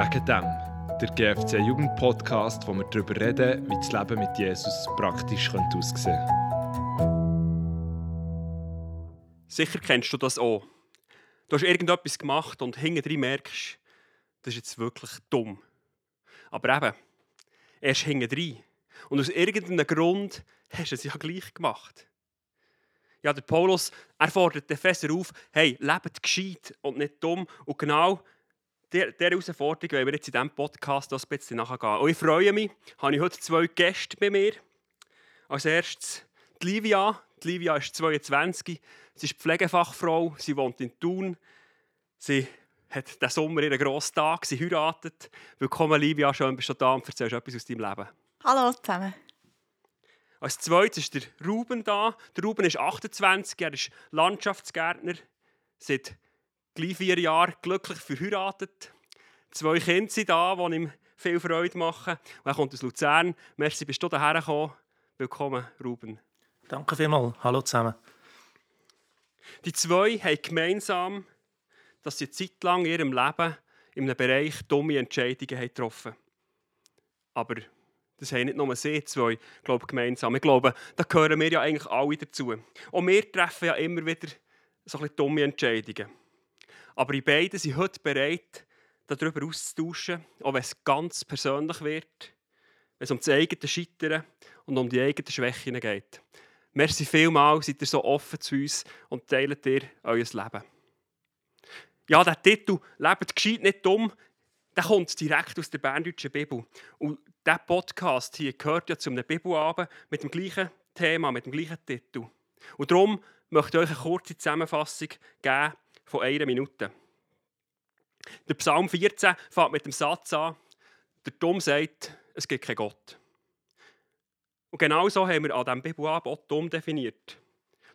Wegen dem, der GFC Jugend Podcast, wo wir darüber reden, wie das Leben mit Jesus praktisch könnte aussehen Sicher kennst du das auch. Du hast irgendetwas gemacht und hinterher merkst, das ist jetzt wirklich dumm. Aber eben, erst hinterher. Und aus irgendeinem Grund hast du es ja gleich gemacht. Ja, der Paulus, er fordert den Epheser auf, hey, lebt gescheit und nicht dumm. Und genau dieser Herausforderung wollen wir jetzt in diesem Podcast ein bisschen nachgehen. Und ich freue mich, habe ich heute zwei Gäste bei mir. Als erstes die Livia. Die Livia ist 22, sie ist Pflegefachfrau, sie wohnt in Thun. Sie hat diesen Sommer ihren grossen Tag, sie heiratet. Willkommen Livia, schön bist du da und erzählst etwas aus deinem Leben. Hallo zusammen. Als zweites ist der Ruben da. Der Ruben ist 28, er ist Landschaftsgärtner, seit gleich vier Jahren glücklich verheiratet. Zwei Kinder sind da, die ihm viel Freude machen. Und er kommt aus Luzern. Merci, bist du hierher gekommen. Willkommen, Ruben. Danke vielmals. Hallo zusammen. Die zwei haben gemeinsam, dass sie eine Zeit lang in ihrem Leben in einem Bereich dumme Entscheidungen haben getroffen Aber das haben nicht nur sie zwei glaube, gemeinsam. Ich glaube, da gehören wir ja eigentlich alle dazu. Und wir treffen ja immer wieder so ein bisschen dumme Entscheidungen. Aber die beiden sind heute bereit, darüber auszutauschen, auch wenn es ganz persönlich wird, wenn es um das eigene Scheitern und um die eigenen Schwächen geht. Merci vielmals, seid ihr so offen zu uns und teilt ihr euer Leben. Ja, der Titel «Lebt gescheit, nicht dumm», der kommt direkt aus der Berndeutschen Bibel. Und dieser Podcast hier gehört ja zu einem Bibelabend mit dem gleichen Thema, mit dem gleichen Titel. Und darum möchte ich euch eine kurze Zusammenfassung geben von einer Minute. Der Psalm 14 fängt mit dem Satz an, der Dumm sagt, es gibt keinen Gott. Und genau so haben wir an diesem Bibelabend dumm definiert.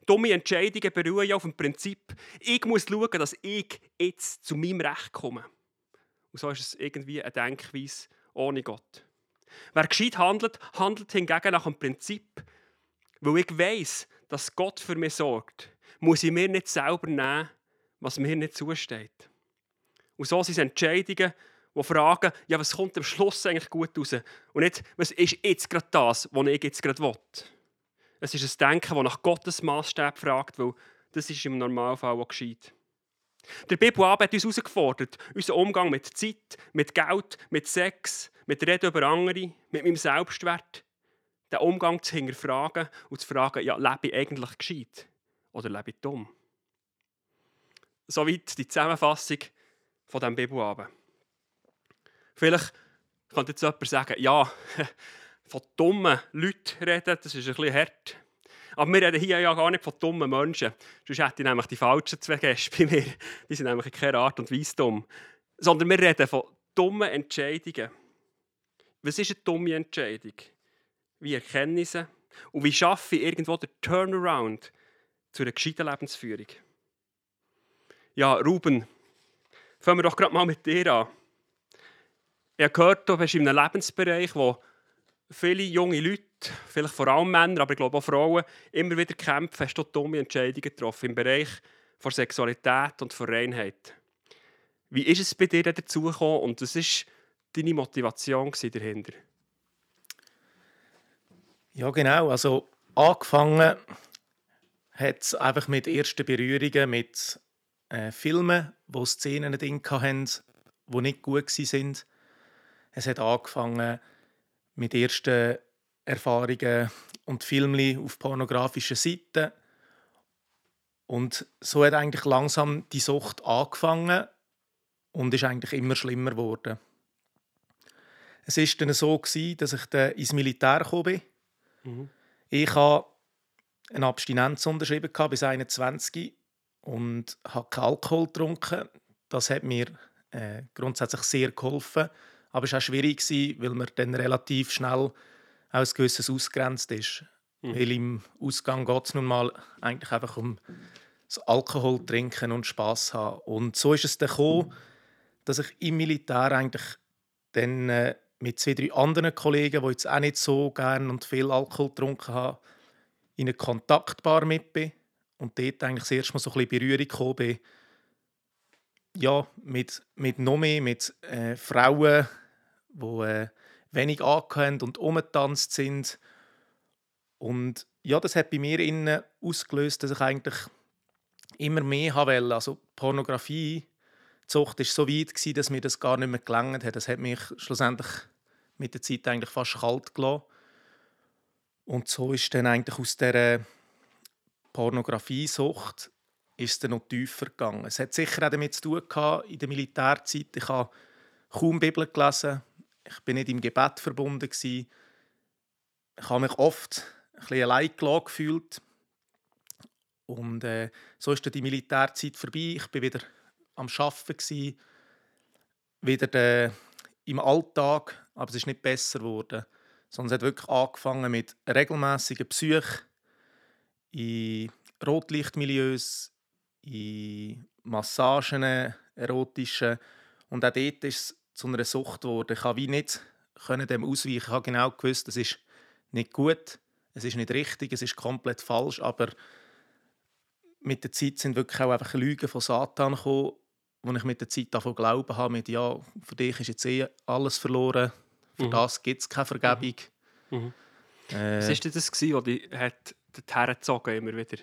Dumme Entscheidungen beruhen ja auf dem Prinzip, ich muss schauen, dass ich jetzt zu meinem Recht komme. Und so ist es irgendwie eine Denkweise ohne Gott. Wer gescheit handelt, handelt hingegen nach dem Prinzip, weil ich weiß, dass Gott für mich sorgt, muss ich mir nicht selber nehmen, was mir nicht zusteht. Und so sind es Entscheidungen, die fragen, ja, was kommt am Schluss eigentlich gut raus? Und nicht, was ist jetzt gerade das, was ich jetzt gerade will? Es ist ein Denken, das nach Gottes Maßstab fragt, weil das ist im Normalfall auch geschieht. Der Bibelabend hat uns herausgefordert, unseren Umgang mit Zeit, mit Geld, mit Sex, mit Reden über andere, mit meinem Selbstwert, den Umgang zu hinterfragen und zu fragen, ja, lebe ich eigentlich gescheit oder lebe ich dumm? Soweit die Zusammenfassung von diesem Bibelabend. Vielleicht könnte jetzt jemand sagen, ja, von dummen Leuten reden, das ist ein bisschen hart. Aber wir reden hier ja gar nicht von dummen Menschen. Sonst hätte ich nämlich die falschen zwei Gäste bei mir. Die sind nämlich in keiner Art und Weise dumm. Sondern wir reden von dummen Entscheidungen. Was ist eine dumme Entscheidung? Wie erkenne ich sie? Und wie schaffe ich irgendwo den Turnaround zu einer gescheiten Lebensführung? Ja, Ruben, fangen wir doch gerade mal mit dir an. Ich habe gehört, du bist in einem Lebensbereich, wo viele junge Leute, vielleicht vor allem Männer, aber ich glaube auch Frauen, immer wieder kämpfen, hast du dumme Entscheidungen getroffen im Bereich von Sexualität und von Reinheit. Wie ist es bei dir dazu und was war deine Motivation dahinter? Ja, genau. Also angefangen hat es einfach mit ersten Berührungen mit äh, Filmen, wo Szenen drin hatten, die nicht gut waren. Es hat angefangen mit ersten Erfahrungen und Filmen auf pornografischen Seiten. Und so hat eigentlich langsam die Sucht angefangen und ist eigentlich immer schlimmer geworden. Es war dann so, dass ich dann ins Militär kam. Mhm. Ich habe eine Abstinenz unterschrieben bis 21 und habe keinen Alkohol getrunken. Das hat mir äh, grundsätzlich sehr geholfen. Aber es war auch schwierig, weil man dann relativ schnell aus gewisses ausgrenzt ist. Mhm. Weil im Ausgang geht es nun mal eigentlich einfach um das Alkohol trinken und Spass haben. Und so ist es dann gekommen, dass ich im Militär eigentlich dann äh, mit zwei, drei anderen Kollegen, die jetzt auch nicht so gerne und viel Alkohol getrunken haben, in eine Kontaktbar mit bin und dort eigentlich das erste Mal so ein bisschen Berührung gekommen bin ja, mit, mit noch mehr, mit äh, Frauen, die äh, wenig angehört und umgetanzt sind. Und ja, das hat bei mir innen ausgelöst, dass ich eigentlich immer mehr haben wollte. Also Pornografie, Zucht war so weit, gewesen, dass mir das gar nicht mehr gelangt hat. Das hat mich schlussendlich mit der Zeit eigentlich fast kalt gelassen. Und so ist dann eigentlich aus dieser Pornografiesucht ist es noch tiefer gegangen. Es hat sicher auch damit zu tun gehabt, in der Militärzeit. Ich habe kaum Bibel gelesen. Ich bin nicht im Gebet verbunden gewesen. Ich habe mich oft ein bisschen allein gefühlt. Und äh, so ist dann die Militärzeit vorbei. Ich bin wieder am Arbeiten gewesen, wieder äh, im Alltag, aber es ist nicht besser geworden, sondern es hat wirklich angefangen mit regelmäßigen Besuchen in Rotlichtmilieus, in Massagen, erotischen. Und auch dort ist es zu einer Sucht geworden. Ich konnte wie nicht dem ausweichen. Ich habe genau gewusst, es ist nicht gut, es ist nicht richtig, es ist komplett falsch. Aber mit der Zeit sind wirklich auch einfach Lügen von Satan gekommen, wo ich mit der Zeit davon glauben habe, mit, ja, für dich ist jetzt eh alles verloren, für mhm. das gibt es keine Vergebung. Mhm. Mhm. Äh, Was war das, was dich dorthin gezogen immer wieder?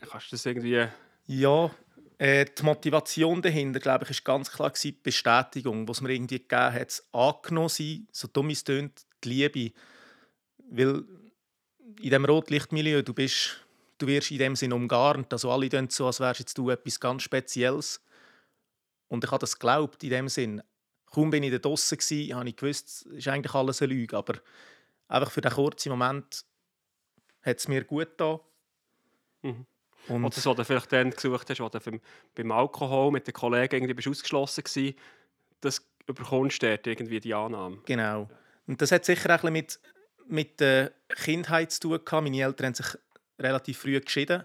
Kannst du das irgendwie... Ja, äh, die Motivation dahinter, glaube ich, ist ganz klar die Bestätigung, was mir irgendwie gegeben hat, angenommen sein, so dumm es tönt, die Liebe. Weil in diesem Rotlichtmilieu, du bist, du wirst in dem Sinn umgarnt, also alle tun so, als wärst du etwas ganz Spezielles. Und ich habe das geglaubt, in dem Sinn. Kaum bin ich da draußen habe ich gewusst, es ist eigentlich alles eine Lüge, aber einfach für den kurzen Moment hat es mir gut getan. Mhm. Und Oder das, was du vielleicht dann gesucht hast, wo du beim Alkohol mit den Kollegen irgendwie bist ausgeschlossen warst, das überkommst du irgendwie die Annahme. Genau. Und das hat sicher auch ein mit, mit der Kindheit zu tun gehabt. Meine Eltern haben sich relativ früh geschieden.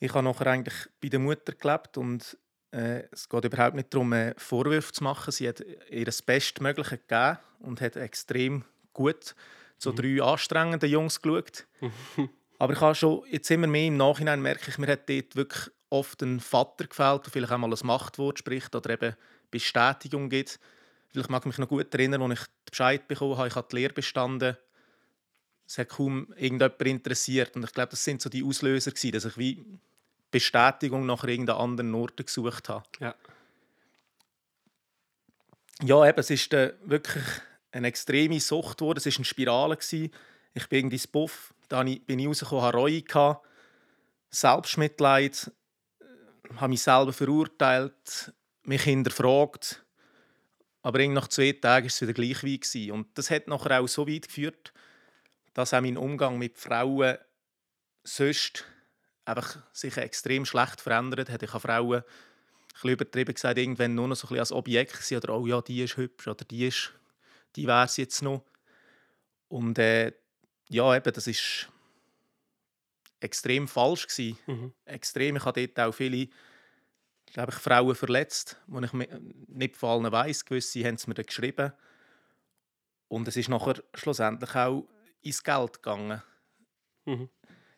Ich habe nachher eigentlich bei der Mutter gelebt und äh, es geht überhaupt nicht darum, äh, Vorwürfe zu machen. Sie hat ihr das Bestmögliche gegeben und hat extrem gut zu mhm. drei anstrengenden Jungs geschaut. Aber ich habe schon jetzt immer mehr im Nachhinein merke ich, mir hat dort wirklich oft ein Vater gefällt, der vielleicht auch mal ein Machtwort spricht oder eben Bestätigung gibt. Vielleicht mag ich mich noch gut erinnern, als ich Bescheid bekommen habe, ich habe die Lehre bestanden. Es hat kaum irgendjemand interessiert. Und ich glaube, das sind so die Auslöser, gewesen, dass ich wie Bestätigung nach irgendeinem anderen Ort gesucht habe. Ja. Ja, eben, es ist äh, wirklich eine extreme Sucht geworden. Es war eine Spirale. Gewesen. Ich bin irgendwie ins Buff da bin ich rausgekommen, hatte Reue, Selbstmitleid, äh, habe mich selber verurteilt, mich hinterfragt. Aber nach zwei Tagen war es wieder gleich wie. Und das hat nachher auch so weit geführt, dass auch mein Umgang mit Frauen sonst einfach sich extrem schlecht verändert hat. Ich habe Frauen ein übertrieben gesagt, irgendwann nur noch so ein als Objekt sehen oder «Oh ja, die ist hübsch» oder «Die ist, die es jetzt noch». Und äh, ja, eben, das ist extrem falsch gewesen. Mhm. Extrem. Ich habe dort auch viele glaube ich, Frauen verletzt, wo ich nicht von allen weiss. Gewisse haben es mir dann geschrieben. Und es ist nachher schlussendlich auch ins Geld gegangen. Mhm.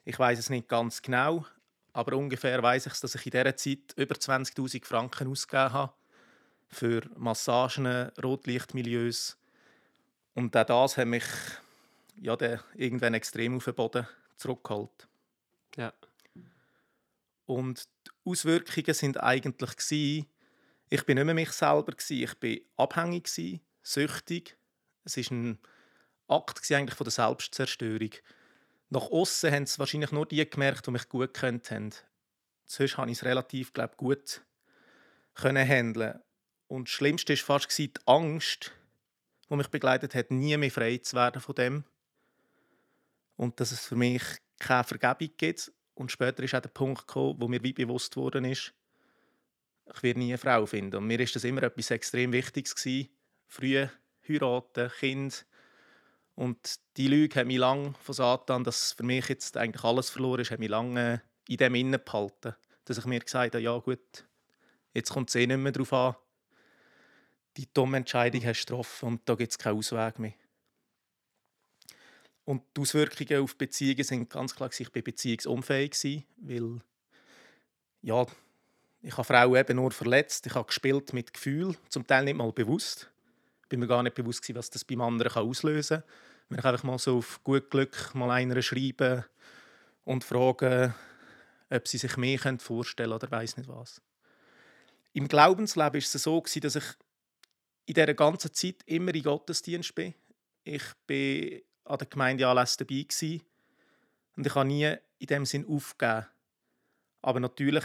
Ich weiß es nicht ganz genau, aber ungefähr weiß ich, dass ich in dieser Zeit über 20.000 Franken ausgegeben habe für Massagen, Rotlichtmilieus. Und auch das hat mich ja, der irgendwann extrem auf den Boden zurückgeholt. Ja. Und die Auswirkungen sind eigentlich gewesen, ich bin nicht mehr mich selber gewesen, ich bin abhängig gewesen, süchtig. Es ist ein Akt eigentlich von der Selbstzerstörung. Nach außen haben es wahrscheinlich nur die gemerkt, die mich gut kennt haben. Sonst habe ich es relativ glaub, gut können handeln. Und das Schlimmste war fast die Angst, die mich begleitet hat, nie mehr frei zu werden von dem und dass es für mich keine Vergebung gibt. Und später ist auch der Punkt gekommen, wo mir wie bewusst worden ist, ich werde nie eine Frau finden. Und mir ist das immer etwas extrem Wichtiges gewesen. Früh heiraten, Kind. Und die Lüge hat mich lange von Satan, dass für mich jetzt eigentlich alles verloren ist, hat mich lange in dem innen behalten. Dass ich mir gesagt habe, ja gut, jetzt kommt es eh nicht mehr darauf an. Die dumme Entscheidung hast getroffen und da gibt es keinen Ausweg mehr. Und die Auswirkungen auf Beziehungen sind ganz klar, ich war beziehungsunfähig, weil ja, Ich habe Frauen eben nur verletzt. Ich habe gespielt mit Gefühl, zum Teil nicht mal bewusst. Ich bin mir gar nicht bewusst was das beim anderen auslösen kann. Wenn ich einfach mal so auf gut Glück mal einer schreiben und fragen, ob sie sich mehr vorstellen können oder weiß nicht was. Im Glaubensleben ist es so, dass ich in dieser ganzen Zeit immer in Gottesdienst bin. Ich bin an der Gemeindeanlässen dabei und ich habe nie in dem Sinn aufgegeben. Aber natürlich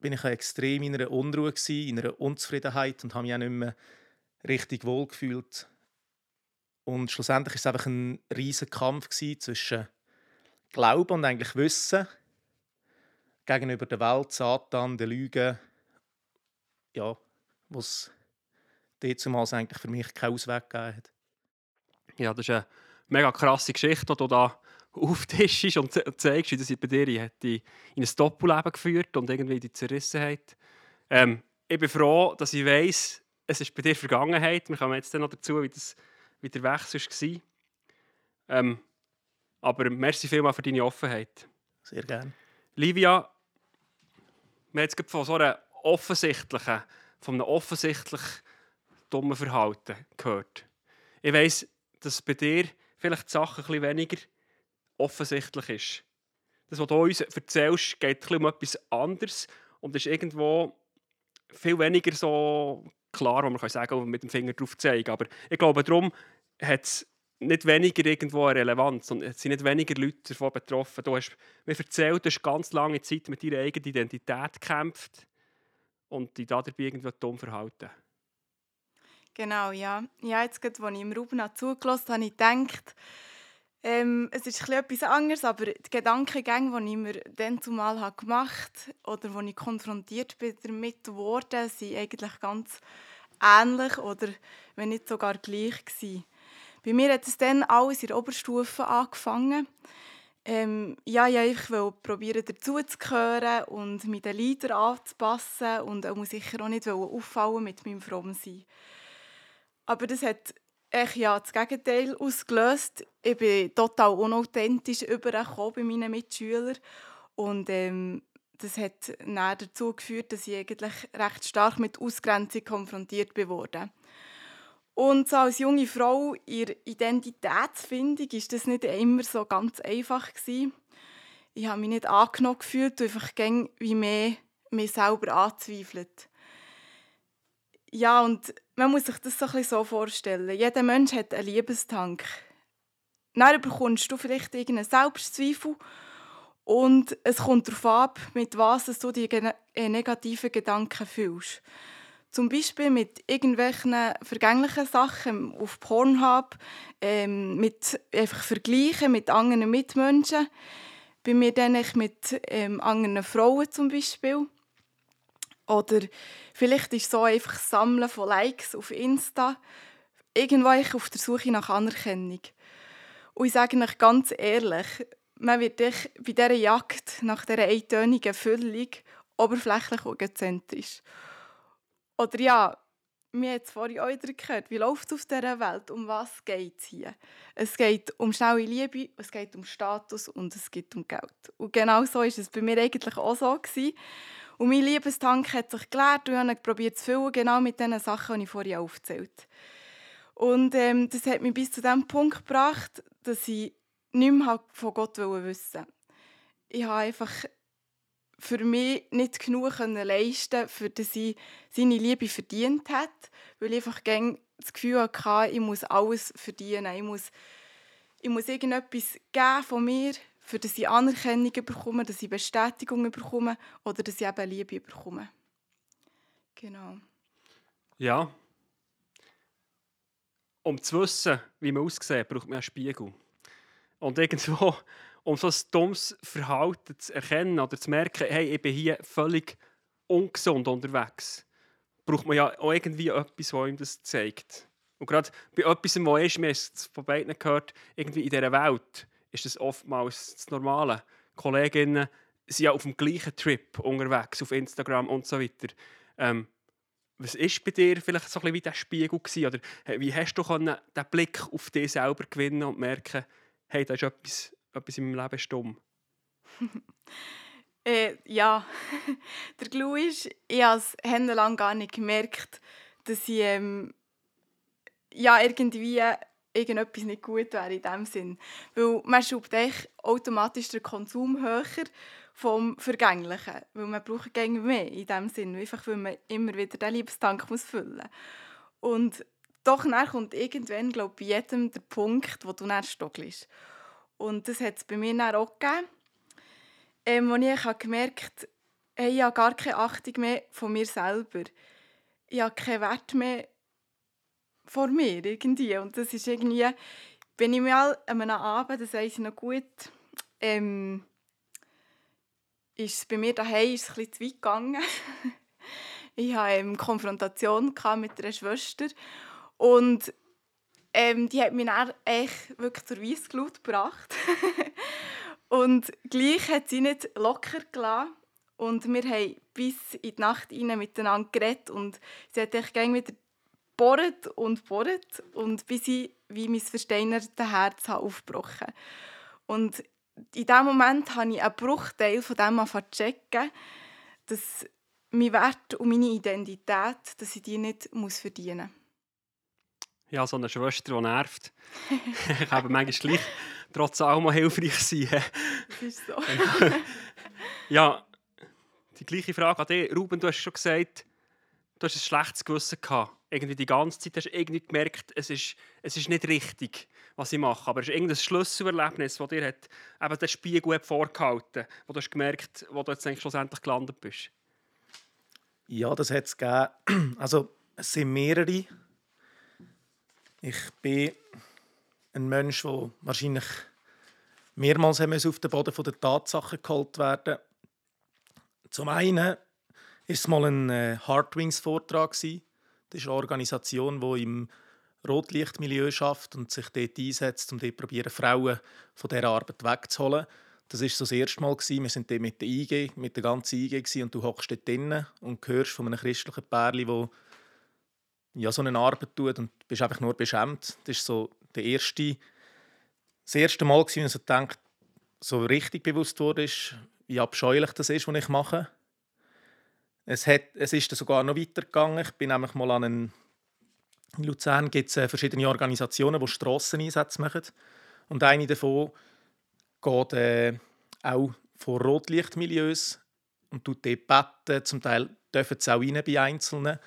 bin ich extrem in einer Unruhe, gewesen, in einer Unzufriedenheit und habe mich auch nicht mehr richtig wohl gefühlt. Und schlussendlich war es einfach ein riesiger Kampf zwischen Glauben und eigentlich Wissen gegenüber der Welt, Satan, der Lüge, ja, was damals eigentlich für mich keinen Ausweg gegeben hat. Ja, das ist eine mega krasse Geschichte, die du da auftischst und zeigst, wie das bei dir hat in ein Doppelleben geführt und irgendwie die Zerrissenheit. Ähm, ich bin froh, dass ich weiss, es ist bei dir Vergangenheit. Wir kommen jetzt noch dazu, wie, das, wie der Wechsel war. Ähm, aber merci vielmals für deine Offenheit. Sehr gerne. Livia, wir haben jetzt von so einer offensichtlichen, von einem offensichtlich dummen Verhalten gehört. Ich weiss, dass bei dir vielleicht die Sache bisschen weniger offensichtlich ist. Das, was du uns erzählst, geht ein um etwas anderes und ist irgendwo viel weniger so klar, wo man kann sagen und mit dem Finger drauf zeigen. Aber ich glaube, darum hat es nicht weniger irgendwo eine Relevanz und es sind nicht weniger Leute davon betroffen. Du hast mir erzählt, du hast ganz lange Zeit mit deiner eigenen Identität gekämpft und dich dabei irgendwie dumm verhalten. Genau, ja. Ja, jetzt gerade, als ich im Ruben zugelassen habe, habe ich gedacht, ähm, es ist etwas anderes, aber die Gedankengänge, die ich mir dann zumal gemacht habe oder wo ich konfrontiert bin damit geworden, sind eigentlich ganz ähnlich oder wenn nicht sogar gleich gewesen. Bei mir hat es dann alles in der Oberstufe angefangen. Ähm, ja, ich wollte probieren, dazuzugehören und mit den Leidern anzupassen und auch sicher auch nicht auffallen mit meinem Frommsein. Aber das hat echt ja das Gegenteil ausgelöst. Ich bin total unauthentisch übergekommen bei meinen Mitschülern und ähm, das hat dann dazu geführt, dass ich eigentlich recht stark mit Ausgrenzung konfrontiert wurde. Und so als junge Frau ihre Identitätsfindung ist das nicht immer so ganz einfach gewesen. Ich habe mich nicht angenommen gefühlt und einfach wie mehr mich selber anzweifelt. Ja, und man muss sich das so, ein so vorstellen. Jeder Mensch hat einen Liebestank. Dann bekommst du vielleicht irgendeinen Selbstzweifel und es kommt darauf ab, mit was du die äh, negativen Gedanken fühlst. Zum Beispiel mit irgendwelchen vergänglichen Sachen auf Pornhub, ähm, mit einfach Vergleichen mit anderen Mitmenschen. Bei mir dann mit ähm, anderen Frauen zum Beispiel. Oder vielleicht ist so einfach das Sammeln von Likes auf Insta. Irgendwo auf der Suche nach Anerkennung. Und ich sage euch ganz ehrlich, man wird bei dieser Jagd nach dieser eintönigen Füllung oberflächlich und egozentrisch. Oder ja, wir haben es vorhin auch wieder gehört, wie läuft es auf dieser Welt? Um was geht es hier? Es geht um schnelle Liebe, es geht um Status und es geht um Geld. Und genau so war es bei mir eigentlich auch so. Gewesen. Und mein Liebestank hat sich geleert und ich probiert zu füllen, genau mit den Sachen, die ich vorhin aufgezählt Und ähm, das hat mich bis zu dem Punkt gebracht, dass ich nicht mehr von Gott wissen wollte. Ich habe einfach für mich nicht genug leisten für dass ich seine Liebe verdient hat, weil ich einfach das Gefühl hatte, ich muss alles verdienen. Ich muss, ich muss irgendetwas geben von mir, für dass ich Anerkennung bekomme, dass ich Bestätigung bekomme oder dass ich eben Liebe bekomme. Genau. Ja. Um zu wissen, wie man aussieht, braucht man einen Spiegel. Und irgendwo um so ein dummes Verhalten zu erkennen oder zu merken, hey, ich bin hier völlig ungesund unterwegs, braucht man ja auch irgendwie etwas, was ihm das zeigt. Und gerade bei etwas, was ist, wir haben es von beiden gehört, irgendwie in dieser Welt, ist das oftmals das Normale. Kolleginnen sind ja auf dem gleichen Trip unterwegs, auf Instagram und so weiter. Ähm, was war bei dir vielleicht so ein bisschen wie der Spiegel? Oder wie hast du den Blick auf dich selber gewinnen und merken, hey, da ist etwas etwas in meinem Leben stumm? Äh, ja, der Clou ist, ich habe es lang gar nicht gemerkt, dass ich ähm, ja, irgendwie irgendetwas nicht gut wäre in dem Sinn. Weil man schraubt automatisch den Konsum höher vom Vergänglichen, weil man braucht gerne mehr in dem Sinn, einfach weil man immer wieder den Liebestank muss füllen. Und doch dann kommt irgendwann, glaube bei jedem der Punkt, wo du dann. Und das hat es bei mir dann auch gegeben, ähm, wo ich gemerkt habe, ich habe gar keine Achtung mehr von mir selber. Ich habe keinen Wert mehr vor mir irgendwie. Und das ist irgendwie, wenn ich mal an einem Abend, das weiß ich noch gut, ähm, ist es bei mir daheim ist es ein bisschen zu weit gegangen. ich hatte eine Konfrontation mit einer Schwester und ähm, die hat mich dann echt wirklich zur Weissglut gebracht. und gleich hat sie nicht locker gelassen. Und wir haben bis in die Nacht miteinander geredet und sie hat echt wieder bohrt und bohrt und bis ich wie mein versteinertes Herz aufgebrochen Und in diesem Moment habe ich einen Bruchteil von dem zu checken, dass mein Wert und meine Identität, dass ich die nicht muss verdienen muss. Ja, so eine Schwester, die nervt. kann manchmal gleich trotz allem hilfreich sein. das ist so. ja, die gleiche Frage an dich. Ruben, du hast schon gesagt, du hast ein schlechtes Gewissen gehabt. Irgendwie die ganze Zeit hast du irgendwie gemerkt, es ist, es ist nicht richtig, was ich mache. Aber es ist irgendein Schlüsselerlebnis, das dir hat, eben den Spiegel hat vorgehalten wo du hast gemerkt, wo du jetzt schlussendlich gelandet bist. Ja, das hat es gegeben. Also, es sind mehrere. Ich bin ein Mensch, der wahrscheinlich mehrmals auf den Boden der Tatsachen geholt werden. Zum einen ist mal ein äh, Hardwings-Vortrag. Das ist eine Organisation, die im Rotlichtmilieu schafft und sich dort einsetzt, um dort probieren, Frauen von dieser Arbeit wegzuholen. Das war so das erste Mal. Wir waren dort mit der IG, mit der ganzen IG und du hockst dort drinnen und hörst von einem christlichen Pärchen, wo ja, so eine Arbeit tut und bist einfach nur beschämt. Das ist so der erste, das erste Mal, als ich so denke, so richtig bewusst wurde, wie abscheulich das ist, was ich mache. Es, hat, es ist sogar noch weitergegangen. Ich bin nämlich mal an einen in Luzern gibt es äh, verschiedene Organisationen, die Strasseneinsätze machen. Und eine davon geht äh, auch vor Rotlichtmilieus und tut dort beten. Zum Teil dürfen sie auch rein bei Einzelnen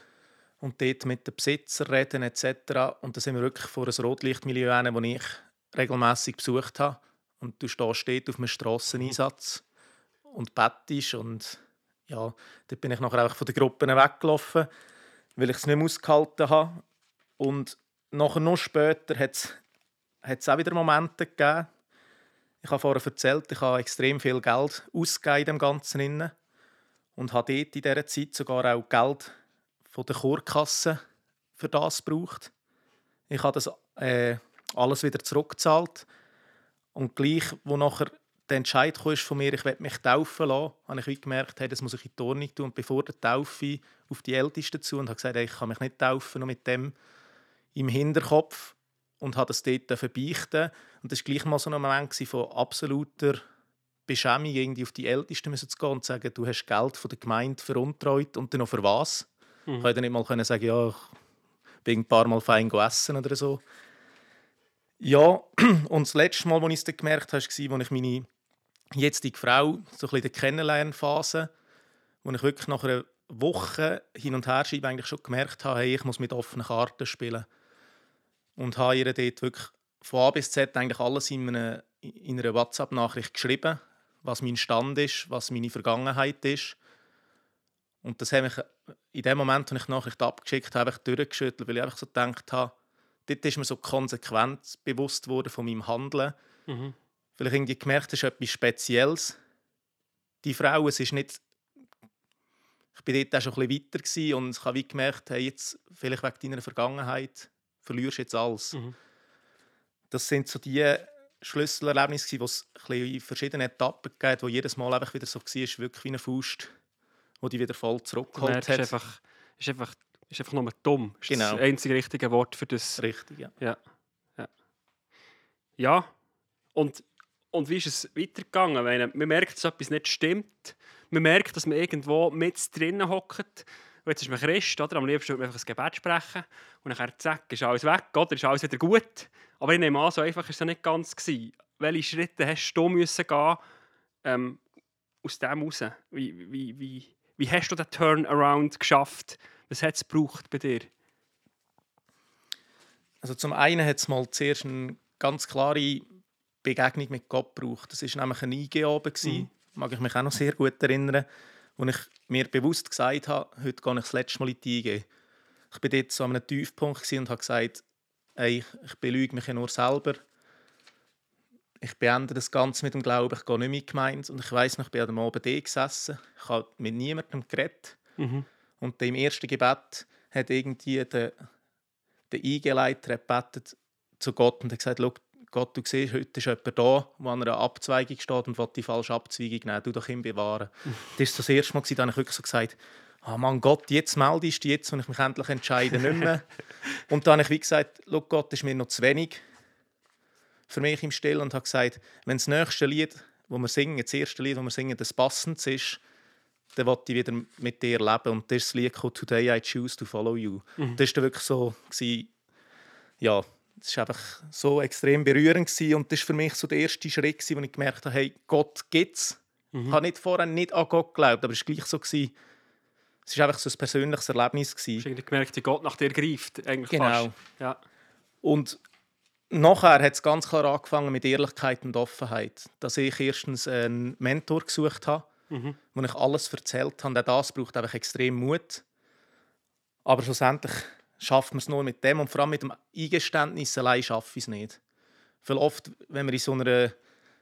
und dort mit den Besitzern reden etc. Und da sind wir wirklich vor einem Rotlichtmilieu, das ich regelmäßig besucht habe. Und du stehst dort auf einem Strasseneinsatz und bettest und ja, dort bin ich nachher auch von den Gruppen weggelaufen, weil ich es nicht mehr ausgehalten habe. Und nachher noch später hat es auch wieder Momente gegeben. Ich habe vorher erzählt, ich habe extrem viel Geld ausgegeben in dem Ganzen. Innen und habe dort in dieser Zeit sogar auch Geld von der Chorkasse für das gebraucht. Ich habe das äh, alles wieder zurückgezahlt. Und gleich, wo nachher der Entscheid kam von mir, ich werde mich taufen lassen, habe ich gemerkt, hey, das muss ich in die Ordnung tun. Und bevor der Taufe auf die Ältesten zu und habe gesagt, hey, ich kann mich nicht taufen, nur mit dem im Hinterkopf und habe das dort verbeichten. Und das war gleich mal so ein Moment von absoluter Beschämung, irgendwie auf die Ältesten zu gehen und zu sagen, du hast Geld von der Gemeinde veruntreut und dann noch für was? Mhm. Ich konnte nicht mal sagen, ja, ich bin ein paar Mal fein essen oder so. Ja, und das letzte Mal, als ich es gemerkt habe, war, als ich meine jetzige Frau, so ein die Kennenlernphase, wo ich wirklich nach einer Woche hin und her schreibe, eigentlich schon gemerkt habe, hey, ich muss mit offenen Karten spielen. Und habe ihr dort wirklich von A bis Z eigentlich alles in einer, in einer WhatsApp-Nachricht geschrieben, was mein Stand ist, was meine Vergangenheit ist. Und das habe ich in dem Moment, als ich die Nachricht abgeschickt habe, durchgeschüttelt, weil ich einfach so gedacht habe, dort ist mir so konsequent bewusst worden von meinem Handeln. Mhm. Weil ich irgendwie gemerkt es ist etwas Spezielles. Die Frau, es ist nicht... Ich war dort auch schon ein bisschen weiter und ich habe wie gemerkt, hey, jetzt, vielleicht wegen deiner Vergangenheit, verlierst du jetzt alles. Mhm. Das sind so die Schlüsselerlebnisse, die es in verschiedenen Etappen gibt, wo jedes Mal einfach wieder so war, wirklich wie eine Faust, die dich wieder voll zurückgeholt hat. Einfach, ist einfach ist einfach nur dumm. Das ist genau. das einzige richtige Wort für das. Richtig, ja. Ja, ja. ja. und und wie ist es weitergegangen? Wenn man merkt, dass etwas nicht stimmt. Man merkt, dass man irgendwo mit drinnen hockt. Jetzt ist man Christ, oder? Am liebsten würde man einfach ein Gebet sprechen. Und dann zack, ist alles weg, oder? Ist alles wieder gut. Aber ich nehme an, so einfach war es nicht ganz. Gewesen. Welche Schritte hast du müssen gehen, ähm, aus dem raus? Wie, wie, wie, wie hast du den Turnaround geschafft? Was hat es gebraucht bei dir? Also zum einen hat es mal zuerst eine ganz klare Begegnung mit Gott gebraucht. Das war nämlich ein Eingeabend, mhm. mag ich mich auch noch sehr gut erinnern, wo ich mir bewusst gesagt habe, heute gehe ich das letzte Mal in die Einge. Ich war dort so an einem Tiefpunkt und habe gesagt, ey, ich belüge mich ja nur selber. Ich beende das Ganze mit dem Glauben, ich gehe nicht die Gemeinde. Und ich weiss noch, ich bin dem Abend gesessen, ich habe mit niemandem geredet. Mhm. Und im ersten Gebet hat irgendwie der, der Eingeleiter gebetet zu Gott und hat gesagt, Gott, du siehst, heute ist jemand da, der an einer Abzweigung steht und will die falsche Abzweigung nehmen. Du doch ihn bewahren. Das ist das erste Mal, da ich wirklich so gesagt oh Mann, Gott, jetzt meldest du jetzt und ich mich endlich entscheide nicht mehr. und dann habe ich wie gesagt, Gott, das ist mir noch zu wenig für mich im Still und habe gesagt, wenn das nächste Lied, wo wir singen, das erste Lied, das wir singen, das passend ist, dann wollte ich wieder mit dir leben. Und das ist das Lied «Today I choose to follow you». Mhm. Das war wirklich so, gewesen, ja, das war einfach so extrem berührend gewesen. und das war für mich so der erste Schritt, gewesen, wo ich gemerkt habe, hey, Gott gibt es. Mhm. Ich habe nicht vorher nicht an Gott geglaubt, aber es war gleich so, gewesen, es war einfach so ein persönliches Erlebnis. Gewesen. Du hast gemerkt, wie Gott nach dir greift, eigentlich Genau. Fast. Ja. Und nachher hat es ganz klar angefangen mit Ehrlichkeit und Offenheit. Dass ich erstens einen Mentor gesucht habe, mhm. wo ich alles erzählt habe. Auch das braucht einfach extrem Mut. Aber schlussendlich schafft man es nur mit dem und vor allem mit dem Eingeständnis allein schaffe ich es nicht. Weil oft, wenn man in so einer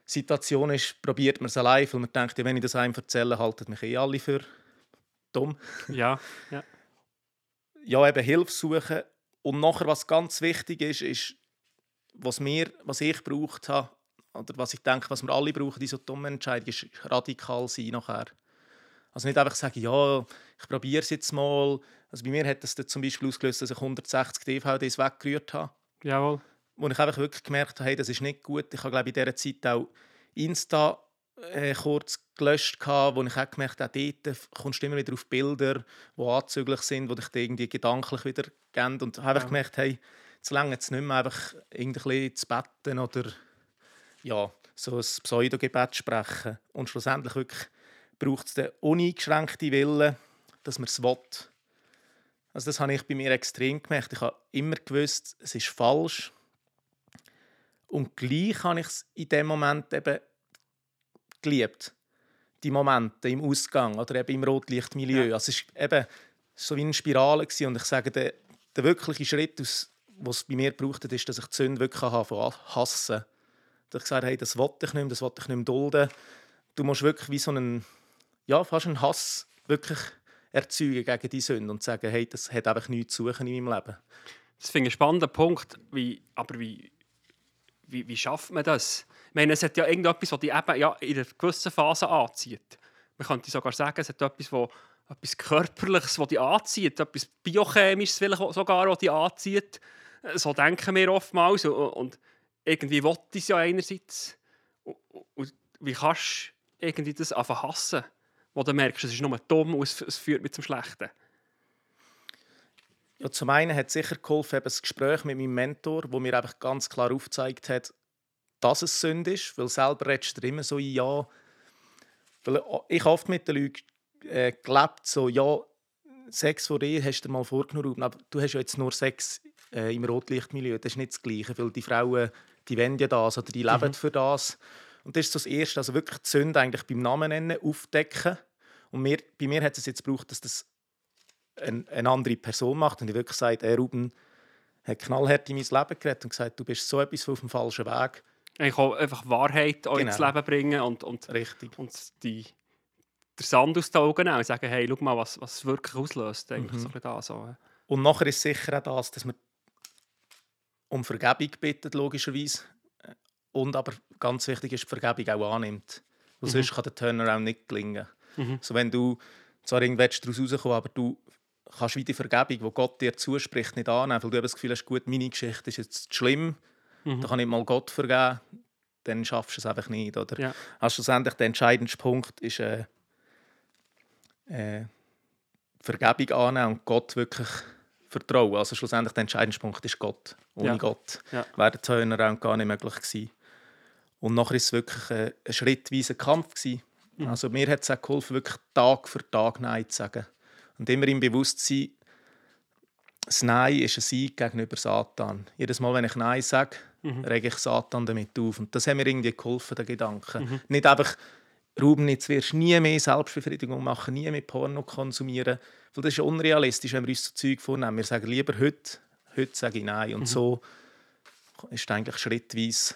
Situation ist, probiert man es allein, weil man denkt, wenn ich das einem erzähle, halten mich eh alle für dumm. Ja, ja. Ja, eben Hilfe suchen. Und nachher, was ganz wichtig ist, ist, was, mir, was ich gebraucht habe, oder was ich denke, was wir alle brauchen, diese so dummen Entscheidungen, ist radikal sein nachher. Also nicht einfach sagen, ja, ich probiere es jetzt mal. Also bei mir hat das zum Beispiel ausgelöst, dass ich 160 DVDs weggerührt habe. Jawohl. Wo ich einfach wirklich gemerkt habe, hey, das ist nicht gut. Ich habe glaube in dieser Zeit auch Insta äh, kurz gelöscht, gehabt, wo ich auch gemerkt habe, dort kommst du immer wieder auf Bilder, die anzüglich sind, die dich irgendwie gedanklich wieder geben. Und habe ja. gemerkt, hey, jetzt lange es nicht mehr einfach irgendwie zu betten oder ja, so ein Pseudogebet sprechen. Und schlussendlich wirklich braucht es den uneingeschränkten Willen, dass man es will. Also das habe ich bei mir extrem gemerkt. Ich habe immer gewusst, es ist falsch. Und gleich habe ich es in dem Moment eben geliebt. Die Momente im Ausgang oder eben im Rotlichtmilieu. Ja. Also es war eben so wie eine Spirale. Gewesen. Und ich sage, der, der wirkliche Schritt, was es bei mir braucht, ist, dass ich die Sünde wirklich von hassen Dass ich gesagt habe, hey, das wollte ich nicht mehr, das wollte ich nicht mehr dulden. Du musst wirklich wie so einen, ja, fast einen Hass wirklich erzeugen gegen die Sünde und sagen, hey, das hat einfach nichts zu suchen in meinem Leben. Das finde ich einen spannenden Punkt. Wie, aber wie, wie, wie schafft man das? Ich meine, es hat ja irgendetwas, was die eben ja, in einer gewissen Phase anzieht. Man könnte sogar sagen, es hat etwas, wo, etwas Körperliches, das die anzieht, etwas Biochemisches vielleicht sogar, das die anzieht. So denken wir oftmals. Und irgendwie will es ja einerseits. Und wie kannst du irgendwie das einfach hassen, wo du merkst, es ist nur dumm und es führt mit zum Schlechten? Ja, zum einen hat sicher geholfen, eben das Gespräch mit meinem Mentor, wo mir einfach ganz klar aufgezeigt hat, dass es Sünde ist, weil selber redest du immer so in Ja. Weil äh, ich oft mit den Leuten äh, gelebt, so ja, Sex vor dir hast du dir mal vorgenommen, aber du hast ja jetzt nur Sex äh, im Rotlichtmilieu, das ist nicht das Gleiche, weil die Frauen, die wollen ja das oder die leben mhm. für das. Und das ist so das Erste, also wirklich die Sünde eigentlich beim Namen nennen, aufdecken. Und mir, bei mir hat es jetzt gebraucht, dass das eine, eine andere Person macht und ich wirklich gesagt, hey, Ruben hat knallhart in mein Leben geredet und gesagt, du bist so etwas auf dem falschen Weg. Ich auch einfach Wahrheit genau. ins Leben bringen und, und, Richtig. und die, der Sand aus den Augen nehmen und sagen, hey, schau mal, was, was es wirklich auslöst. Eigentlich mhm. so da, so. Und nachher ist sicher auch das, dass man um Vergebung bittet, logischerweise. Und aber ganz wichtig ist, die Vergebung auch annimmt. Weil mhm. sonst kann der Turnaround nicht gelingen. Mhm. So, wenn du zwar irgendwie daraus rauskommen aber du kannst wie die Vergebung, die Gott dir zuspricht, nicht annehmen, weil du das Gefühl hast, gut, meine Geschichte ist jetzt schlimm, mhm. da kann ich mal Gott vergeben. dann schaffst du es einfach nicht. Oder? Ja. Also schlussendlich der entscheidende Punkt ist äh, äh, Vergebung annehmen und Gott wirklich vertrauen. Also schlussendlich der entscheidende Punkt ist Gott. Ohne Ja. Gott Ja. wäre der Turnaround gar nicht möglich gewesen. Und nachher war es wirklich ein, ein schrittweiser Kampf. Gewesen. Mhm. Also mir hat es auch geholfen, wirklich Tag für Tag Nein zu sagen. Und immer im Bewusstsein, das Nein ist ein Sieg gegenüber Satan. Jedes Mal, wenn ich Nein sage, Mhm. rege ich Satan damit auf. Und das hat mir irgendwie geholfen, der Gedanke. Nicht einfach, Ruben, jetzt wirst du nie mehr Selbstbefriedigung machen, nie mehr Porno konsumieren. Weil das ist unrealistisch, wenn wir uns so Zeug vornehmen. Wir sagen lieber heute, heute sage ich Nein. Und so ist eigentlich schrittweise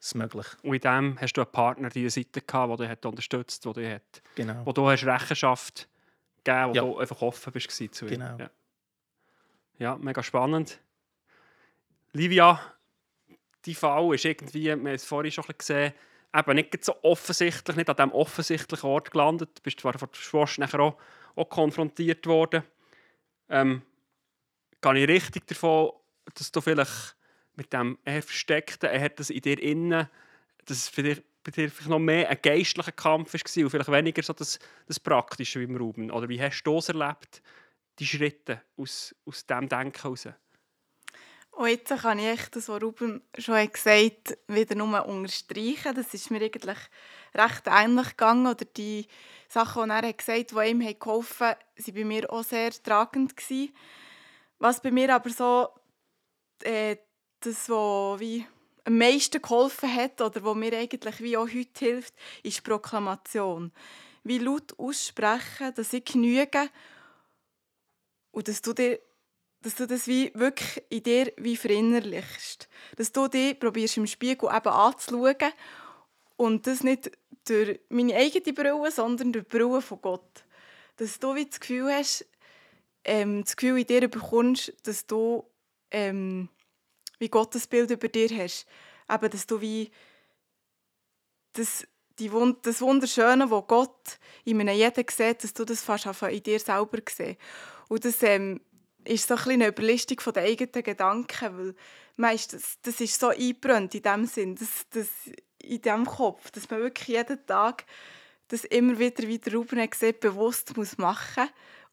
es möglich. Und in dem hast du einen Partner an deiner Seite gehabt, der dich unterstützt hat, der dich hat, Genau. wo du hast Rechenschaft gegeben wo Ja. du einfach offen bist zu ihm. Genau. Ja. ja, mega spannend. Livia, dein Fall ist irgendwie, wir haben es vorhin schon ein bisschen gesehen, eben nicht so offensichtlich, nicht an diesem offensichtlichen Ort gelandet. Du bist zwar von Schwester nachher auch, auch konfrontiert worden. Ähm, gehe ich richtig davon, dass du vielleicht mit dem eher versteckten, er hat das in dir innen, dass es für dich, vielleicht noch mehr ein geistlicher Kampf war und vielleicht weniger so das, das Praktische wie im Ruben? Oder wie hast du das erlebt, die Schritte aus, aus diesem Denken heraus? Und jetzt kann ich echt das, was Ruben schon gesagt hat, wieder nur unterstreichen. Das ist mir eigentlich recht ähnlich gegangen. Oder die Sachen, die er gesagt hat, die ihm geholfen haben, waren bei mir auch sehr tragend. Gewesen. Was bei mir aber so äh, das, was am meisten geholfen hat oder was mir eigentlich wie auch heute hilft, ist die Proklamation. Wie laut aussprechen, dass ich genüge und dass du dir dass du das wie wirklich in dir wie verinnerlichst. Dass du dich probierst im Spiegel eben anzuschauen und das nicht durch meine eigene Brille, sondern durch die Brille von Gott. Dass du wie das Gefühl hast, ähm, das Gefühl in dir bekommst, dass du ähm, wie Gottes Bild über dir hast. Eben, dass du wie das, die das Wunderschöne, wo Gott in einem jeden sieht, dass du das fast in dir selber siehst. Und das ähm, ist so ein eine Überlistung den eigenen Gedanken, weil meistens, das ist so eingebrannt in dem Sinn, dass, dass in dem Kopf, dass man wirklich jeden Tag das immer wieder, wie der Ruben hat gesehen, bewusst muss machen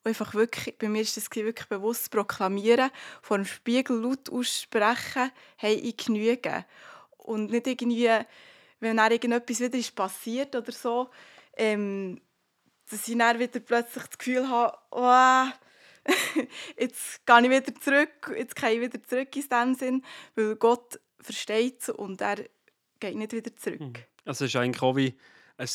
einfach wirklich, bei mir ist das wirklich bewusst proklamieren, vor dem Spiegel laut aussprechen, hey, ich genüge. Und nicht irgendwie, wenn dann irgendetwas wieder ist passiert oder so, ähm, dass ich dann wieder plötzlich das Gefühl habe, oh, jetzt gehe ich wieder zurück, jetzt gehe ich wieder zurück in dem Sinn, weil Gott versteht es und er geht nicht wieder zurück. Also es ist eigentlich auch wie ein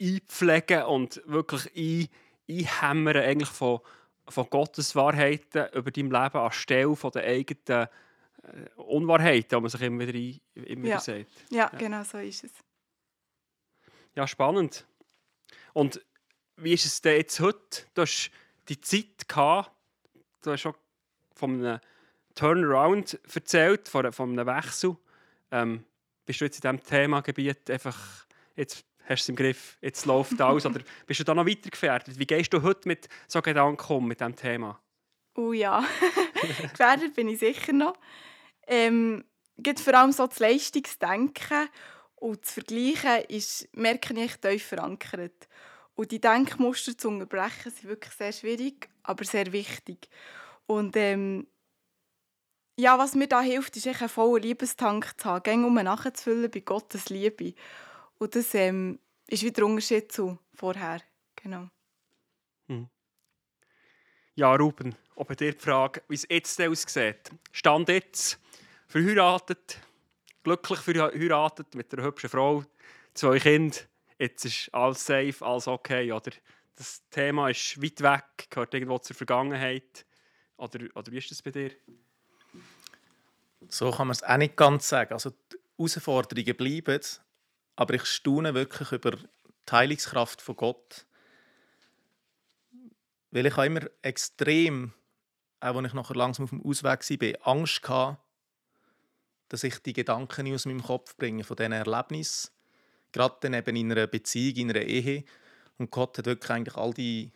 Einpflegen und wirklich ein, Einhämmern eigentlich von, von Gottes Wahrheiten über dein Leben anstelle von den eigenen äh, Unwahrheiten, die man sich immer wieder, ein, immer Ja. wieder sagt. Ja, genau so ist es. Ja, spannend. Und wie ist es denn jetzt heute? Du hast die Zeit gehabt, du hast schon von einem Turnaround erzählt, von, von einem Wechsel. Ähm, bist du jetzt in diesem Themagebiet einfach, jetzt hast du es im Griff, jetzt läuft alles, oder bist du da noch weiter gefährdet? Wie gehst du heute mit so Gedanken um, mit diesem Thema? Oh ja, gefährdet bin ich sicher noch. Ähm, geht vor allem so das Leistungsdenken und das Vergleichen ist, merke ich, tief verankert. Und die Denkmuster zu unterbrechen sind wirklich sehr schwierig, aber sehr wichtig. Und ähm, ja, was mir da hilft, ist einen vollen Liebestank zu haben, gäng um nachzufüllen bei Gottes Liebe. Und das ähm, ist wieder der Unterschied zu vorher. Genau. Ja, Ruben, ob dir die Frage, wie es jetzt aussieht. Stand jetzt, verheiratet, glücklich verheiratet mit einer hübschen Frau, zwei Kinder. Jetzt ist alles safe, alles okay. Oder das Thema ist weit weg, gehört irgendwo zur Vergangenheit. Oder, oder wie ist das bei dir? So kann man es auch nicht ganz sagen. Also die Herausforderungen bleiben, aber ich staune wirklich über die Heilungskraft von Gott. Weil ich immer extrem, auch als ich nachher langsam auf dem Ausweg war, Angst hatte, dass ich die Gedanken nicht aus meinem Kopf bringe, von diesen Erlebnissen. Gerade dann eben in einer Beziehung, in einer Ehe. Und Gott hat wirklich eigentlich all die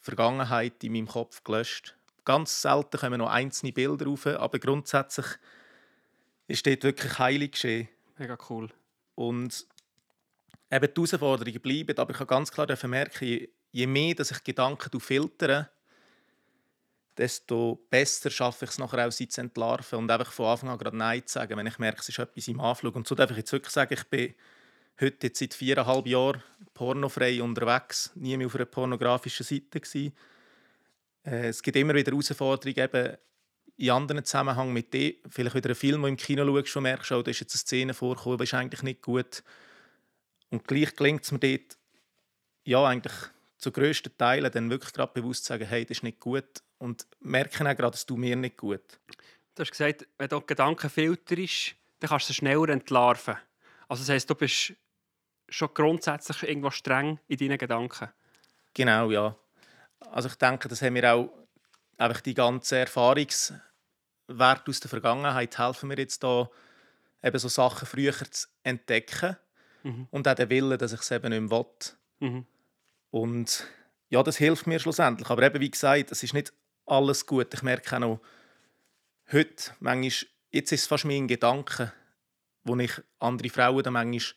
Vergangenheit in meinem Kopf gelöscht. Ganz selten kommen noch einzelne Bilder rauf, aber grundsätzlich ist dort wirklich heilig geschehen. Mega cool. Und eben die Herausforderungen bleiben, aber ich habe ganz klar merken, je mehr dass ich Gedanken filtere, desto besser schaffe ich es nachher auch, sie zu entlarven und einfach von Anfang an gerade Nein zu sagen, wenn ich merke, es ist etwas im Anflug. Und so darf ich jetzt wirklich sagen, ich bin heute jetzt seit viereinhalb Jahren pornofrei unterwegs, nie mehr auf einer pornografischen Seite gewesen. Äh, es gibt immer wieder Herausforderungen, eben in anderen Zusammenhang mit dem, vielleicht wieder einen Film, den du im Kino schaust, schon merkst, oh, da ist jetzt eine Szene vorgekommen, die ist eigentlich nicht gut. Und gleich gelingt es mir dort, ja, eigentlich zu grössten Teilen dann wirklich gerade bewusst zu sagen, hey, das ist nicht gut und merken auch gerade, es tut mir nicht gut. Du hast gesagt, wenn du Gedanken filterst, dann kannst du sie schneller entlarven. Also das heisst, du bist schon grundsätzlich irgendwo streng in deinen Gedanken. Genau, ja. Also ich denke, das haben wir auch einfach die ganzen Erfahrungswerte aus der Vergangenheit helfen mir jetzt da eben so Sachen früher zu entdecken mhm. und auch den Willen, dass ich es eben nicht mehr will. Mhm. Und ja, das hilft mir schlussendlich. Aber eben, wie gesagt, es ist nicht alles gut. Ich merke auch noch, heute, manchmal, jetzt ist es fast mein Gedanke, wo ich andere Frauen dann manchmal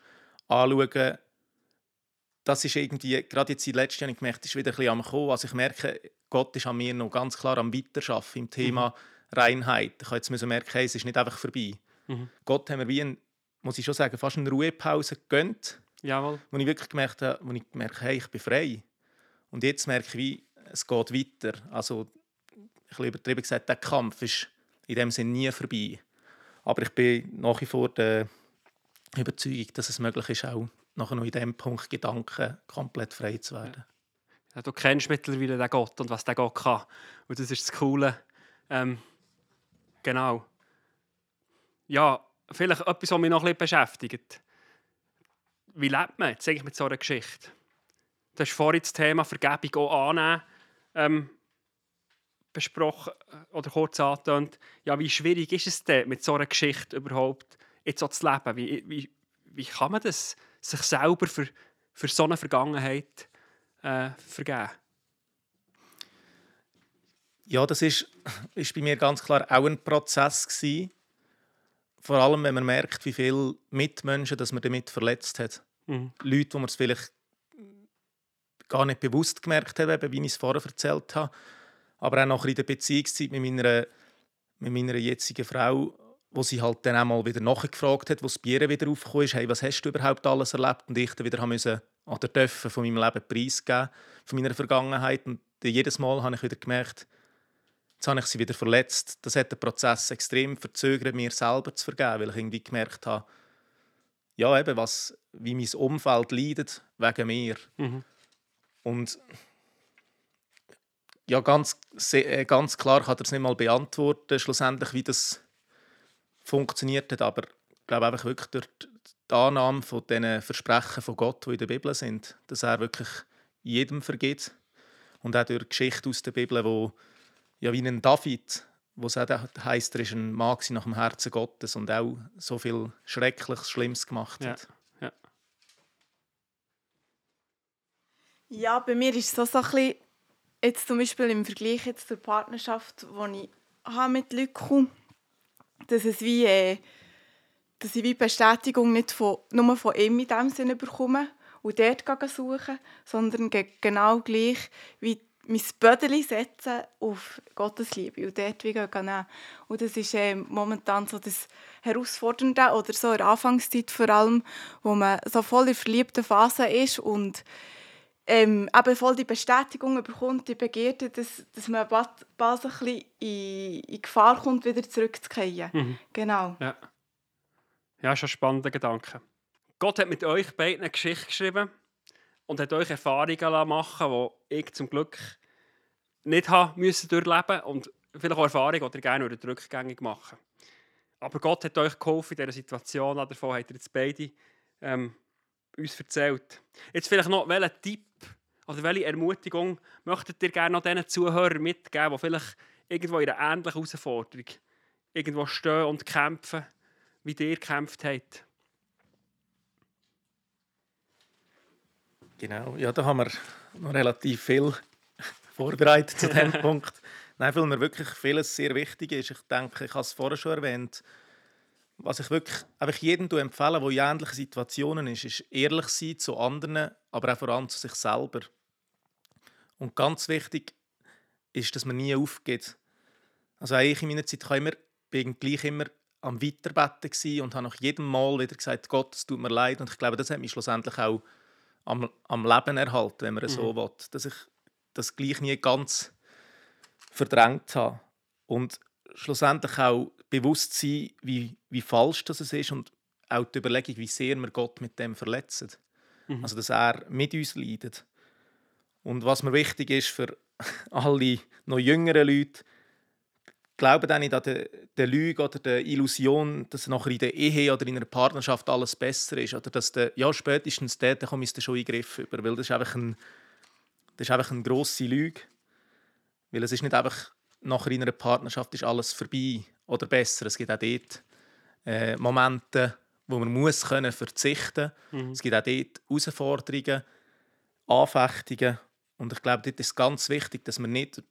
anschaue, das ist irgendwie, gerade jetzt in den letzten Jahren gemerkt, ist wieder ein bisschen am Kommen. Also ich merke, Gott ist an mir noch ganz klar am Weiterschaffen im Thema mhm. Reinheit. Ich habe jetzt merken, hey, es ist nicht einfach vorbei. Mhm. Gott haben wir wie, ein, muss ich schon sagen, fast eine Ruhepause gegönnt. Jawohl. Wo ich wirklich gemerkt habe, wo ich merke, hey, ich bin frei. Und jetzt merke ich, wie, es geht weiter. Also, ich habe übertrieben gesagt, der Kampf ist in dem Sinne nie vorbei. Aber ich bin nach wie vor der Überzeugung, dass es möglich ist, auch nachher noch in diesem Punkt Gedanken komplett frei zu werden. Ja, du kennst mittlerweile den Gott und was der Gott kann. Und das ist das Coole. Ähm, genau. Ja, vielleicht etwas, was mich noch ein bisschen beschäftigt wie lebt man jetzt eigentlich mit so einer Geschichte? Du hast vorhin das Thema Vergebung auch annehmen ähm, besprochen äh, oder kurz angetönt. Ja, wie schwierig ist es denn, mit so einer Geschichte überhaupt jetzt so zu leben? Wie, wie, wie kann man das sich selber für, für so eine Vergangenheit äh, vergeben? Ja, das ist, ist bei mir ganz klar auch ein Prozess gewesen vor allem, wenn man merkt, wie viele Mitmenschen dass man damit verletzt hat. Mhm. Leute, die man es vielleicht gar nicht bewusst gemerkt haben, wie ich es vorher erzählt habe. Aber auch noch in der Beziehungszeit mit meiner, mit meiner jetzigen Frau, wo sie halt dann einmal wieder nachgefragt hat, wo das Bier wieder aufgekommen ist, hey, was hast du überhaupt alles erlebt? Und ich dann wieder musste oder dürfen von meinem Leben preisgeben, von meiner Vergangenheit. Und jedes Mal habe ich wieder gemerkt, Jetzt habe ich sie wieder verletzt. Das hat den Prozess extrem verzögert, mir selber zu vergeben, weil ich irgendwie gemerkt habe, ja, eben, was, wie mein Umfeld leidet wegen mir. Mhm. Und ja, ganz, äh, ganz klar kann er es nicht mal beantworten, schlussendlich, wie das funktioniert hat. Aber ich glaube einfach wirklich durch die Annahme von diesen Versprechen von Gott, die in der Bibel sind, dass er wirklich jedem vergibt. Und auch durch Geschichten aus der Bibel, wo ja, wie ein David, wo es heisst, er ist ein Mann nach dem Herzen Gottes und auch so viel Schreckliches, Schlimmes gemacht hat. Ja, ja. ja bei mir ist es so, so ein bisschen, jetzt zum Beispiel im Vergleich jetzt zur Partnerschaft, die ich habe mit Leuten dass es wie, äh, dass ich wie Bestätigung nicht von, nur von ihm in dem Sinne bekomme und dort suchen, sondern genau gleich wie mein Bödeli setzen auf Gottes Liebe und dort wie gehen. Und das ist äh, momentan so das Herausfordernde oder so in der Anfangszeit vor allem, wo man so voll in verliebter Phase ist und ähm, eben voll die Bestätigung bekommt, die Begierde, dass, dass man bald, bald ein bisschen in, in Gefahr kommt, wieder zurückzukehren. Mhm. Genau. Ja. ja, schon ein spannender Gedanke. Gott hat mit euch beiden eine Geschichte geschrieben und hat euch Erfahrungen machen die ich zum Glück nicht haben müssen durchleben und vielleicht auch Erfahrungen, die ihr gerne rückgängig machen Aber Gott hat euch geholfen in dieser Situation, davon habt ihr jetzt beide ähm, uns erzählt. Jetzt vielleicht noch, welchen Tipp oder welche Ermutigung möchtet ihr gerne noch diesen Zuhörern mitgeben, die vielleicht irgendwo in einer ähnlichen Herausforderung irgendwo stehen und kämpfen, wie ihr gekämpft habt? Genau, ja, da haben wir noch relativ viel vorbereitet zu diesem Punkt. Nein, weil mir wirklich vieles sehr wichtig ist. Ich denke, ich habe es vorher schon erwähnt, was ich wirklich einfach jedem empfehle, der in ähnlichen Situationen ist, ist ehrlich sein zu anderen, aber auch vor allem zu sich selber. Und ganz wichtig ist, dass man nie aufgeht. Also ich in meiner Zeit immer, bin gleich immer am Weiterbetten und habe nach jedem Mal wieder gesagt, Gott, es tut mir leid. Und ich glaube, das hat mich schlussendlich auch am, am Leben erhalten, wenn man mhm. so will. Dass ich das gleich nie ganz verdrängt habe. Und schlussendlich auch bewusst sein, wie, wie falsch das ist und auch die Überlegung, wie sehr wir Gott mit dem verletzen. Mhm. Also, dass er mit uns leidet. Und was mir wichtig ist für alle noch jüngeren Leute, glauben dann nicht an die, die Lüge oder die Illusion, dass nachher in der Ehe oder in einer Partnerschaft alles besser ist. Oder dass der, ja, spätestens dort kommt es schon in den Griff über. Weil das ist einfach, ein, das ist einfach eine grosse Lüge. Weil es ist nicht einfach, nachher in einer Partnerschaft ist alles vorbei oder besser. Es gibt auch dort äh, Momente, wo man muss können verzichten muss. Mhm. Es gibt auch dort Herausforderungen, Anfechtungen. Und ich glaube, dort ist es ganz wichtig, dass man nicht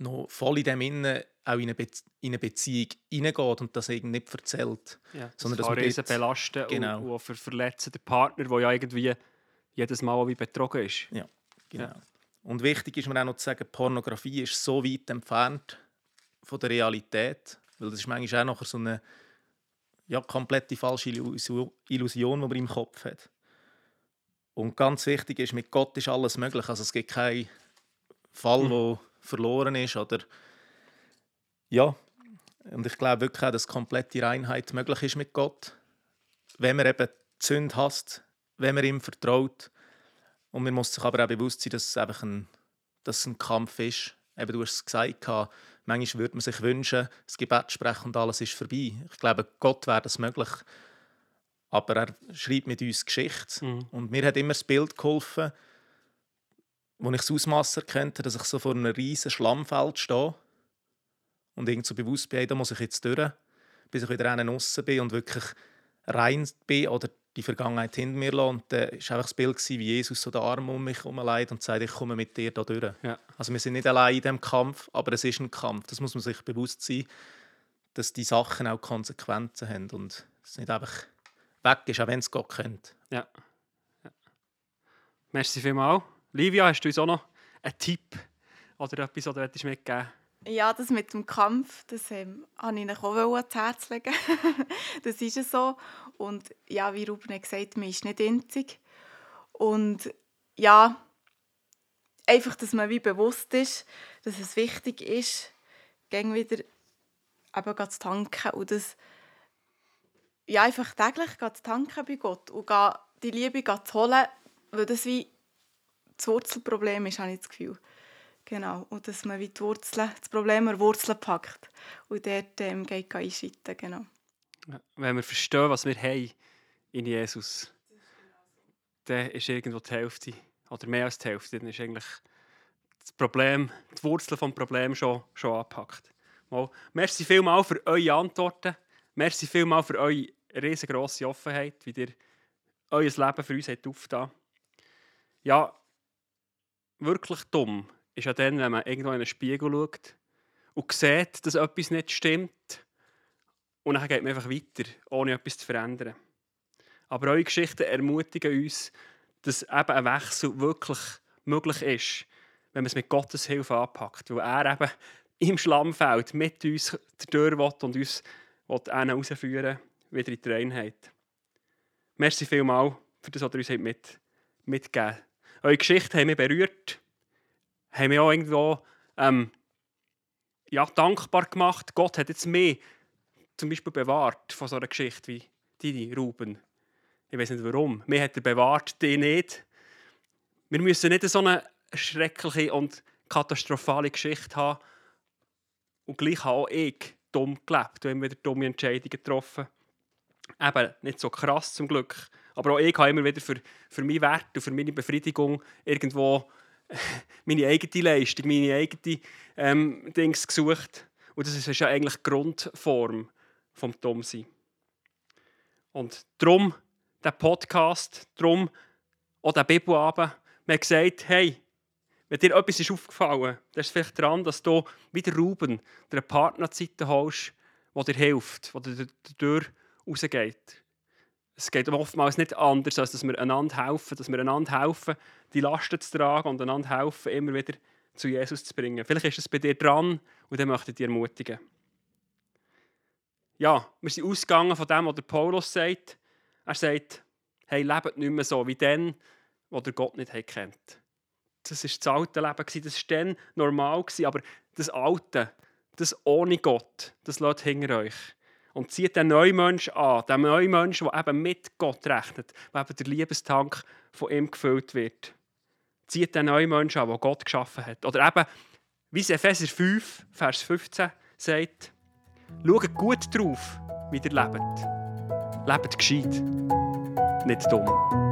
noch voll in dem Innen auch in eine, Be in eine Beziehung hineingeht und das irgendwie nicht erzählt. Ja, das sondern dass man dort, belasten genau. und, und für verletzen den Partner, der ja irgendwie jedes Mal wie betrogen ist. Ja, genau. Ja. Und wichtig ist mir auch noch zu sagen, Pornografie ist so weit entfernt von der Realität, weil das ist manchmal auch noch so eine ja, komplette falsche Illusion, die man im Kopf hat. Und ganz wichtig ist, mit Gott ist alles möglich. Also es gibt keinen Fall, mhm verloren ist. Oder ja, und ich glaube wirklich auch, dass komplette Reinheit möglich ist mit Gott, wenn man eben die Sünde hasst, wenn man ihm vertraut. Und man muss sich aber auch bewusst sein, dass es einfach ein, dass ein Kampf ist. Eben, du hast es gesagt, manchmal würde man sich wünschen, das Gebet sprechen und alles ist vorbei. Ich glaube, Gott wäre das möglich. Aber er schreibt mit uns Geschichte. Mhm. Und mir hat immer das Bild geholfen, wo ich das Ausmaß erkannte, dass ich so vor einem riesigen Schlammfeld stehe und irgendwie so bewusst bin, da muss ich jetzt durch, bis ich wieder raus bin und wirklich rein bin oder die Vergangenheit hinter mir lasse. Und dann war einfach das Bild, wie Jesus so den Arm um mich herum legt und sagt, ich komme mit dir da durch. Ja. Also wir sind nicht allein in diesem Kampf, aber es ist ein Kampf. Das muss man sich bewusst sein, dass die Sachen auch Konsequenzen haben und es nicht einfach weg ist, auch wenn es Gott kennt. Ja. ja. Merci vielmals. Livia, hast du uns auch noch einen Tipp oder etwas, das du mitgeben Ja, das mit dem Kampf, das ähm, wollte ich Ihnen auch ans Herz legen. das ist es so. Und ja, wie Ruben gesagt man ist nicht einzig. Und ja, einfach, dass man wie bewusst ist, dass es wichtig ist, gegen wieder eben zu tanken und das ja, einfach täglich zu tanken bei Gott und die Liebe zu holen, weil das wie das Wurzelproblem ist, habe ich das Gefühl. Genau, und dass man wie die Wurzeln, das Problem an Wurzeln packt und dort ähm, geht einschreiten, genau. Wenn wir verstehen, was wir haben in Jesus, dann ist irgendwo die Hälfte, oder mehr als die Hälfte, dann ist eigentlich das Problem, die Wurzel des Problems schon, schon angepackt. Mal, merci vielmals für eure Antworten. Merci vielmals für eure riesengroße Offenheit, wie ihr euer Leben für uns habt. Ja, wirklich dumm ist ja dann, wenn man irgendwo in einen Spiegel schaut und sieht, dass etwas nicht stimmt. Und dann geht man einfach weiter, ohne etwas zu verändern. Aber eure Geschichten ermutigen uns, dass eben ein Wechsel wirklich möglich ist, wenn man es mit Gottes Hilfe anpackt. Weil er eben im Schlammfeld mit uns durch will und uns herausführen will, wieder in die Reinheit. Merci vielmals für das, was ihr uns mit, mitgegeben habt. Eure Geschichte haben mich berührt, haben mich auch irgendwo ähm, ja, dankbar gemacht. Gott hat jetzt mehr zum Beispiel bewahrt von so einer Geschichte wie deine, Ruben. Ich weiß nicht warum. Mir hat er bewahrt, die nicht. Wir müssen nicht so eine schreckliche und katastrophale Geschichte haben. Und gleich habe auch ich dumm gelebt und immer wieder dumme Entscheidungen getroffen. Eben, nicht so krass zum Glück. Aber auch ich habe immer wieder für, für meinen Wert und für meine Befriedigung irgendwo meine eigene Leistung, meine eigene ähm, Dings gesucht. Und das ist ja eigentlich die Grundform vom Dummsein. Und darum der Podcast, darum auch der Bibelabend. Man hat gesagt, hey, wenn dir etwas ist aufgefallen ist, dann ist es vielleicht daran, dass du wieder Ruben, der Partner Partnerzeit holst, der dir hilft, der dir durch rausgeht. Es geht oftmals nicht anders, als dass wir einander helfen, dass wir einander helfen, die Lasten zu tragen und einander helfen, immer wieder zu Jesus zu bringen. Vielleicht ist es bei dir dran und dann möchte ich dich ermutigen. Ja, wir sind ausgegangen von dem, was der Paulus sagt. Er sagt, hey, lebt nicht mehr so wie dann, wo der Gott nicht kennt. Das war das alte Leben, das war dann normal, aber das alte, das ohne Gott, das lässt hinter euch. Und zieht den neuen Menschen an, den neuen Menschen, der eben mit Gott rechnet, wo eben der Liebestank von ihm gefüllt wird. Zieht den neuen Menschen an, den Gott geschaffen hat. Oder eben, wie es Epheser 5, Vers 15 sagt, schaut gut drauf, wie ihr lebt. Lebt gescheit, nicht dumm.